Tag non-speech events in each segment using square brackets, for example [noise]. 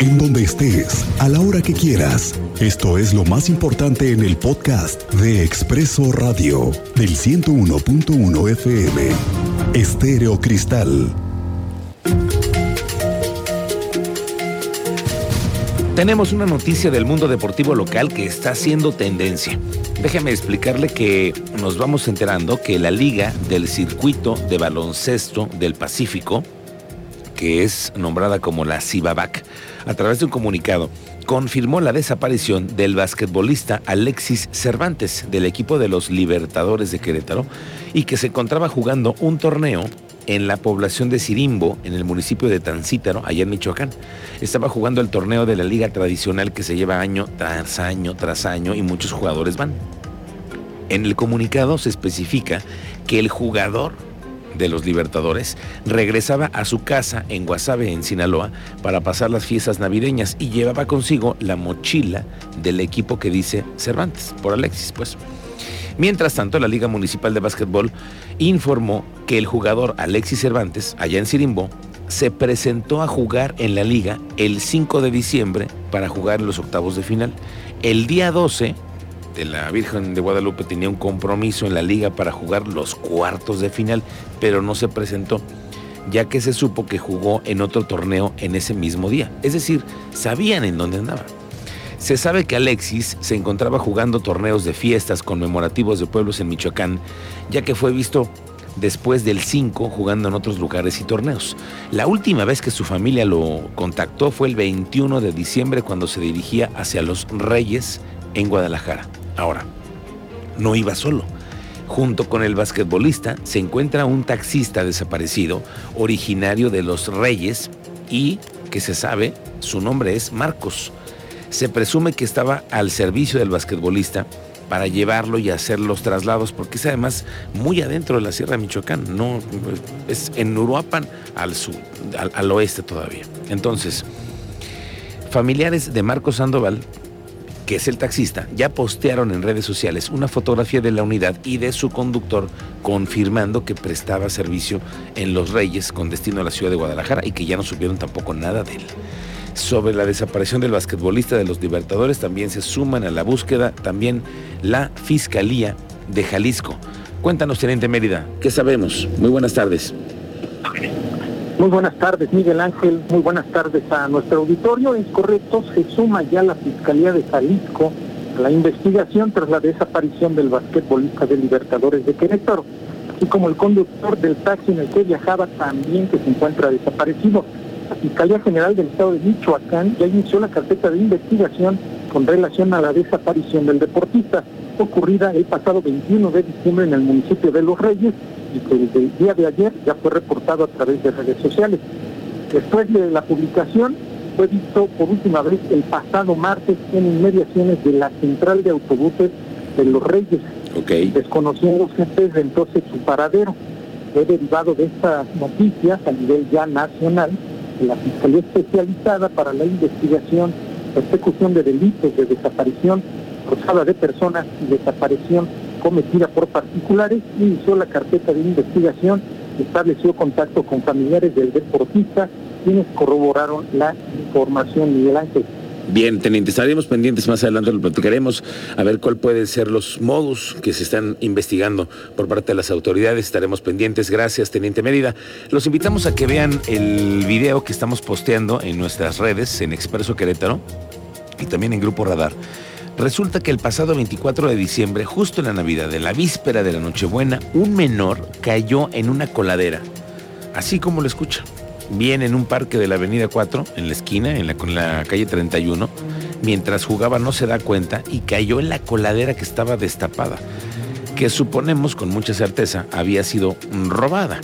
en donde estés, a la hora que quieras. Esto es lo más importante en el podcast de Expreso Radio del 101.1 FM. Estéreo Cristal. Tenemos una noticia del mundo deportivo local que está haciendo tendencia. Déjeme explicarle que nos vamos enterando que la Liga del Circuito de Baloncesto del Pacífico, que es nombrada como la CIBABAC, a través de un comunicado, confirmó la desaparición del basquetbolista Alexis Cervantes del equipo de los Libertadores de Querétaro y que se encontraba jugando un torneo en la población de Sirimbo, en el municipio de Tancítaro, allá en Michoacán. Estaba jugando el torneo de la liga tradicional que se lleva año tras año tras año y muchos jugadores van. En el comunicado se especifica que el jugador de los Libertadores regresaba a su casa en Guasave, en Sinaloa, para pasar las fiestas navideñas y llevaba consigo la mochila del equipo que dice Cervantes, por Alexis, pues. Mientras tanto, la Liga Municipal de Básquetbol informó que el jugador Alexis Cervantes, allá en Sirimbo, se presentó a jugar en la liga el 5 de diciembre para jugar en los octavos de final. El día 12, de la Virgen de Guadalupe tenía un compromiso en la liga para jugar los cuartos de final, pero no se presentó, ya que se supo que jugó en otro torneo en ese mismo día. Es decir, sabían en dónde andaba. Se sabe que Alexis se encontraba jugando torneos de fiestas conmemorativos de pueblos en Michoacán, ya que fue visto después del 5 jugando en otros lugares y torneos. La última vez que su familia lo contactó fue el 21 de diciembre cuando se dirigía hacia Los Reyes en Guadalajara. Ahora, no iba solo. Junto con el basquetbolista se encuentra un taxista desaparecido, originario de Los Reyes y que se sabe su nombre es Marcos. Se presume que estaba al servicio del basquetbolista para llevarlo y hacer los traslados, porque es además muy adentro de la Sierra de Michoacán, no es en Uruapan al sur, al, al oeste todavía. Entonces, familiares de Marcos Sandoval que es el taxista, ya postearon en redes sociales una fotografía de la unidad y de su conductor confirmando que prestaba servicio en Los Reyes con destino a la ciudad de Guadalajara y que ya no supieron tampoco nada de él. Sobre la desaparición del basquetbolista de los Libertadores también se suman a la búsqueda también la Fiscalía de Jalisco. Cuéntanos, Teniente Mérida, ¿qué sabemos? Muy buenas tardes. Muy buenas tardes, Miguel Ángel. Muy buenas tardes a nuestro auditorio. Es correcto, se suma ya la Fiscalía de Jalisco a la investigación tras la desaparición del basquetbolista de Libertadores de Querétaro, así como el conductor del taxi en el que viajaba también que se encuentra desaparecido. La Fiscalía General del Estado de Michoacán ya inició la carpeta de investigación con relación a la desaparición del deportista, ocurrida el pasado 21 de diciembre en el municipio de Los Reyes y que desde el día de ayer ya fue reportado a través de redes sociales. Después de la publicación, fue visto por última vez el pasado martes en inmediaciones de la central de autobuses de Los Reyes, Ok. desconociéndose desde entonces su paradero. Fue derivado de estas noticias a nivel ya nacional de la Fiscalía Especializada para la Investigación, Persecución de Delitos de Desaparición Forzada de Personas y Desaparición cometida por particulares, inició la carpeta de investigación, estableció contacto con familiares del deportista, quienes corroboraron la información, Miguel Ángel. Bien, teniente, estaremos pendientes más adelante, lo platicaremos a ver cuál pueden ser los modus que se están investigando por parte de las autoridades. Estaremos pendientes. Gracias, teniente Mérida. Los invitamos a que vean el video que estamos posteando en nuestras redes, en Expreso Querétaro y también en Grupo Radar. Resulta que el pasado 24 de diciembre, justo en la Navidad, en la víspera de la Nochebuena, un menor cayó en una coladera, así como lo escucha. Bien en un parque de la Avenida 4, en la esquina, en la, con la calle 31, mientras jugaba no se da cuenta y cayó en la coladera que estaba destapada, que suponemos con mucha certeza había sido robada.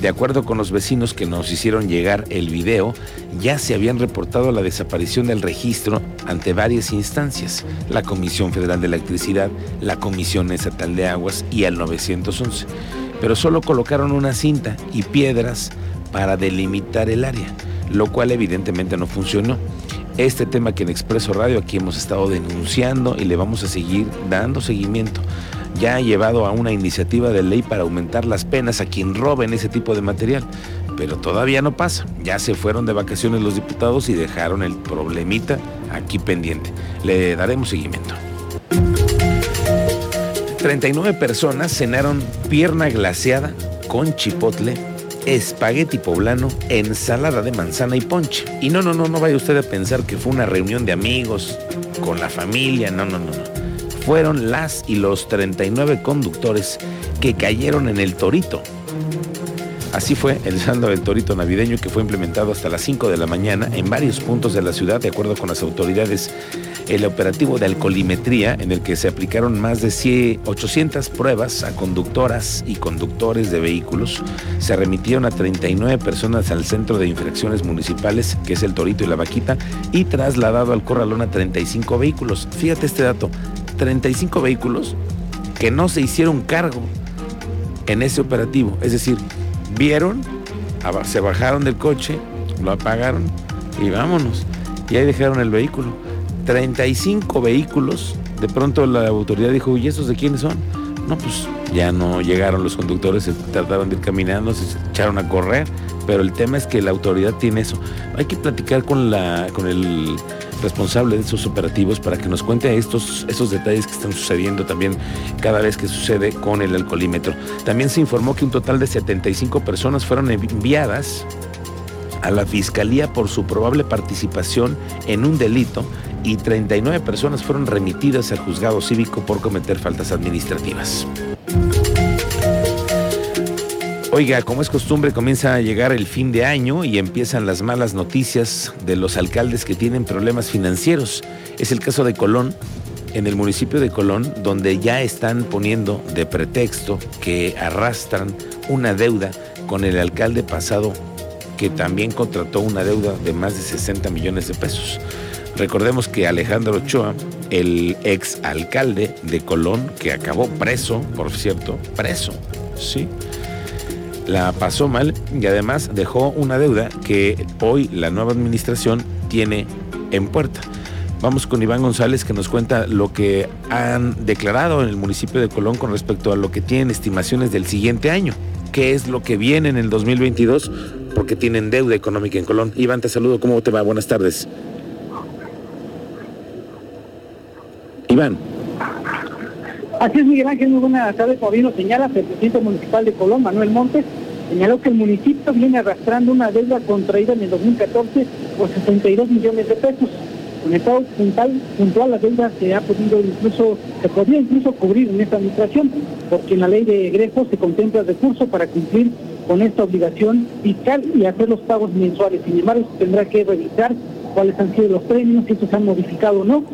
De acuerdo con los vecinos que nos hicieron llegar el video, ya se habían reportado la desaparición del registro ante varias instancias, la Comisión Federal de Electricidad, la Comisión Estatal de Aguas y al 911, pero solo colocaron una cinta y piedras para delimitar el área, lo cual evidentemente no funcionó. Este tema que en Expreso Radio aquí hemos estado denunciando y le vamos a seguir dando seguimiento ya ha llevado a una iniciativa de ley para aumentar las penas a quien roben ese tipo de material. Pero todavía no pasa. Ya se fueron de vacaciones los diputados y dejaron el problemita aquí pendiente. Le daremos seguimiento. 39 personas cenaron pierna glaseada con chipotle, espagueti poblano, ensalada de manzana y ponche. Y no, no, no, no vaya usted a pensar que fue una reunión de amigos con la familia, no, no, no, no. Fueron las y los 39 conductores que cayeron en el torito. Así fue el saldo del torito navideño que fue implementado hasta las 5 de la mañana en varios puntos de la ciudad, de acuerdo con las autoridades el operativo de alcoholimetría en el que se aplicaron más de 800 pruebas a conductoras y conductores de vehículos. Se remitieron a 39 personas al Centro de Infracciones Municipales, que es el Torito y la Vaquita, y trasladado al Corralón a 35 vehículos. Fíjate este dato, 35 vehículos que no se hicieron cargo en ese operativo. Es decir, vieron, se bajaron del coche, lo apagaron y vámonos. Y ahí dejaron el vehículo. 35 vehículos. De pronto la autoridad dijo, ¿y esos de quiénes son? No, pues ya no llegaron los conductores, se trataron de ir caminando, se echaron a correr, pero el tema es que la autoridad tiene eso. Hay que platicar con, la, con el responsable de esos operativos para que nos cuente estos, esos detalles que están sucediendo también cada vez que sucede con el alcoholímetro. También se informó que un total de 75 personas fueron enviadas a la fiscalía por su probable participación en un delito y 39 personas fueron remitidas al juzgado cívico por cometer faltas administrativas. Oiga, como es costumbre, comienza a llegar el fin de año y empiezan las malas noticias de los alcaldes que tienen problemas financieros. Es el caso de Colón, en el municipio de Colón, donde ya están poniendo de pretexto que arrastran una deuda con el alcalde pasado que también contrató una deuda de más de 60 millones de pesos. Recordemos que Alejandro Ochoa, el ex alcalde de Colón, que acabó preso, por cierto, preso, sí, la pasó mal y además dejó una deuda que hoy la nueva administración tiene en puerta. Vamos con Iván González que nos cuenta lo que han declarado en el municipio de Colón con respecto a lo que tienen estimaciones del siguiente año. ¿Qué es lo que viene en el 2022? Porque tienen deuda económica en Colón. Iván, te saludo. ¿Cómo te va? Buenas tardes. Iván. Así es, Miguel Ángel, muy buenas tardes. Como bien lo señala, el presidente municipal de Colón, Manuel Montes, señaló que el municipio viene arrastrando una deuda contraída en el 2014 por 62 millones de pesos. Con estado puntual, puntual la deuda se ha podido incluso, se podría incluso cubrir en esta administración, porque en la ley de egresos se contempla recursos para cumplir con esta obligación fiscal y hacer los pagos mensuales. Sin embargo, se tendrá que revisar cuáles han sido los premios, si estos han modificado o no,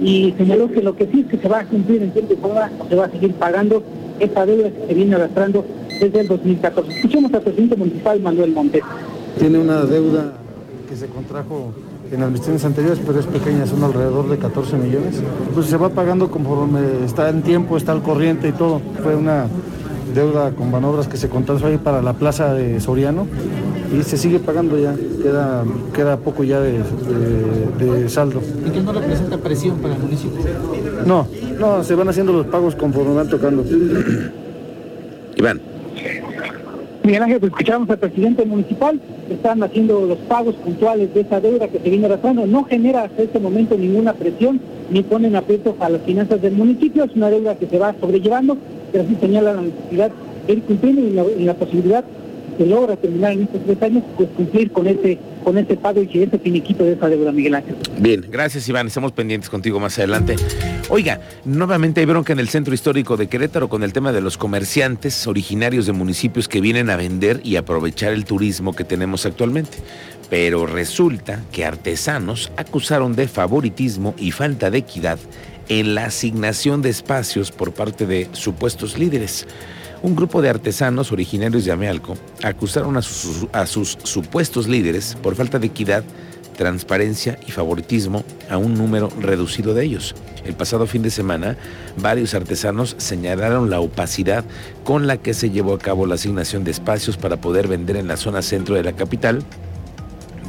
y señaló que lo que sí es que se va a cumplir en tiempo y forma, se va a seguir pagando esta deuda que se viene arrastrando desde el 2014. Escuchemos al presidente municipal Manuel Montes. Tiene una deuda que se contrajo en administraciones anteriores, pero es pequeña, son alrededor de 14 millones. Pues se va pagando conforme está en tiempo, está al corriente y todo. Fue una deuda con manobras que se contrajo ahí para la plaza de Soriano y se sigue pagando ya, queda, queda poco ya de, saldo. ¿Y que no representa presión para el municipio? No, no, se van haciendo los pagos conforme van tocando. [clears throat] Iván. Miguel Ángel, pues escuchamos al presidente municipal, están haciendo los pagos puntuales de esa deuda que se viene arrastrando, no genera hasta este momento ninguna presión, ni ponen aprietos a las finanzas del municipio, es una deuda que se va sobrellevando, pero sí señala la necesidad de ir cumpliendo y la posibilidad se logra terminar en estos tres años, pues cumplir con ese, con pago y ese finiquito de esa deuda, Miguel Ángel. Bien, gracias Iván, estamos pendientes contigo más adelante. Oiga, nuevamente hay bronca en el centro histórico de Querétaro con el tema de los comerciantes originarios de municipios que vienen a vender y aprovechar el turismo que tenemos actualmente. Pero resulta que artesanos acusaron de favoritismo y falta de equidad en la asignación de espacios por parte de supuestos líderes. Un grupo de artesanos originarios de Amealco acusaron a sus, supuestos líderes por falta de equidad, transparencia y favoritismo a un número reducido de ellos. El pasado fin de semana, varios artesanos señalaron la opacidad con la que se llevó a cabo la asignación de espacios para poder vender en la zona centro de la capital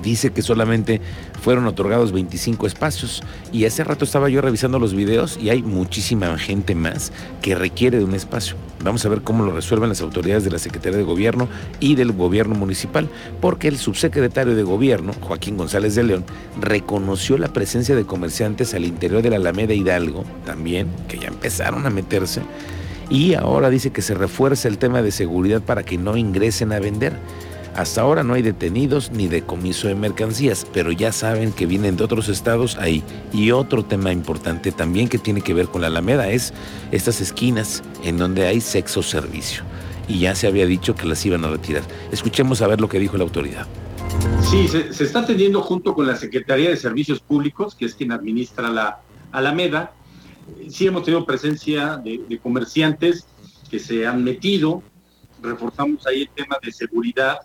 dice que solamente fueron otorgados 25 espacios y hace rato estaba yo revisando los videos y hay muchísima gente más que requiere de un espacio. Vamos a ver cómo lo resuelven las autoridades de la Secretaría de Gobierno y del Gobierno Municipal, porque el subsecretario de Gobierno, Joaquín González de León, reconoció la presencia de comerciantes al interior de la Alameda Hidalgo, también, que ya empezaron a meterse, y ahora dice que se refuerza el tema de seguridad para que no ingresen a vender. Hasta ahora no hay detenidos ni decomiso de mercancías, pero ya saben que vienen de otros estados ahí. Y otro tema importante también que tiene que ver con la Alameda es estas esquinas en donde hay sexo servicio. Y ya se había dicho que las iban a retirar. Escuchemos a ver lo que dijo la autoridad. Sí, se, está atendiendo junto con la Secretaría de Servicios Públicos, que es quien administra la Alameda. Sí hemos tenido presencia de, de comerciantes que se han metido. Reforzamos ahí el tema de seguridad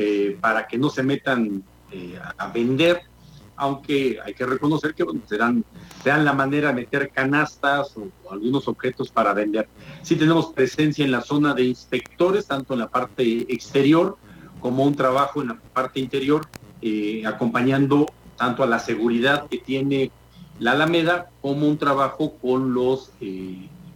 eh, para que no se metan eh, a vender, aunque hay que reconocer que bueno, serán, dan la manera de meter canastas o, algunos objetos para vender. Sí tenemos presencia en la zona de inspectores, tanto en la parte exterior como un trabajo en la parte interior, eh, acompañando tanto a la seguridad que tiene la Alameda como un trabajo con los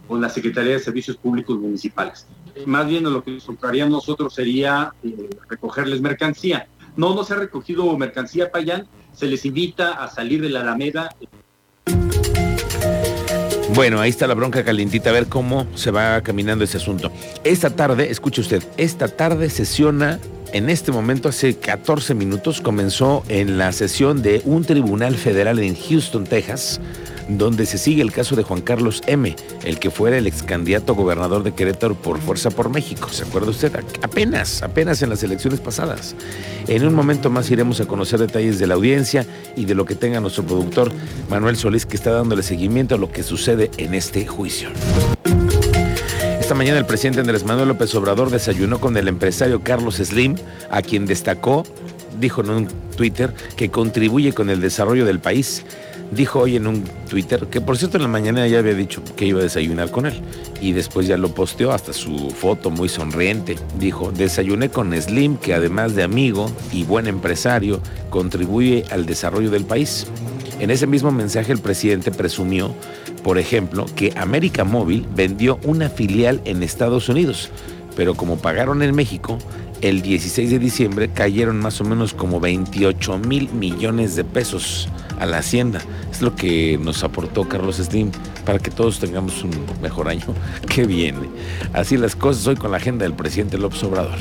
con la Secretaría de Servicios Públicos Municipales más bien lo que nos tocaría a nosotros sería eh, recogerles mercancía. No, no se ha recogido mercancía, Payán, se les invita a salir de la Alameda. Bueno, ahí está la bronca calientita, a ver cómo se va caminando ese asunto. Esta tarde, escuche usted, esta tarde sesiona, en este momento, hace 14 minutos, comenzó en la sesión de un tribunal federal en Houston, Texas, donde se sigue el caso de Juan Carlos M., el que fuera el ex candidato gobernador de Querétaro por Fuerza por México. ¿Se acuerda usted? Apenas, apenas en las elecciones pasadas. En un momento más iremos a conocer detalles de la audiencia y de lo que tenga nuestro productor Manuel Solís, que está dándole seguimiento a lo que sucede en este juicio. Esta mañana el presidente Andrés Manuel López Obrador desayunó con el empresario Carlos Slim, a quien destacó, dijo en un Twitter, que contribuye con el desarrollo del país dijo hoy en un Twitter, que por cierto en la mañana ya había dicho que iba a desayunar con él. Y después ya lo posteó hasta su foto muy sonriente. Dijo, desayuné con Slim, que además de amigo y buen empresario, contribuye al desarrollo del país. En ese mismo mensaje el presidente presumió, por ejemplo, que América Móvil vendió una filial en Estados Unidos, pero como pagaron en México, el 16 de diciembre cayeron más o menos como 28 mil millones de pesos a la hacienda. Es lo que nos aportó Carlos Slim para que todos tengamos un mejor año [laughs] que viene. Así las cosas hoy con la agenda del presidente López Obrador.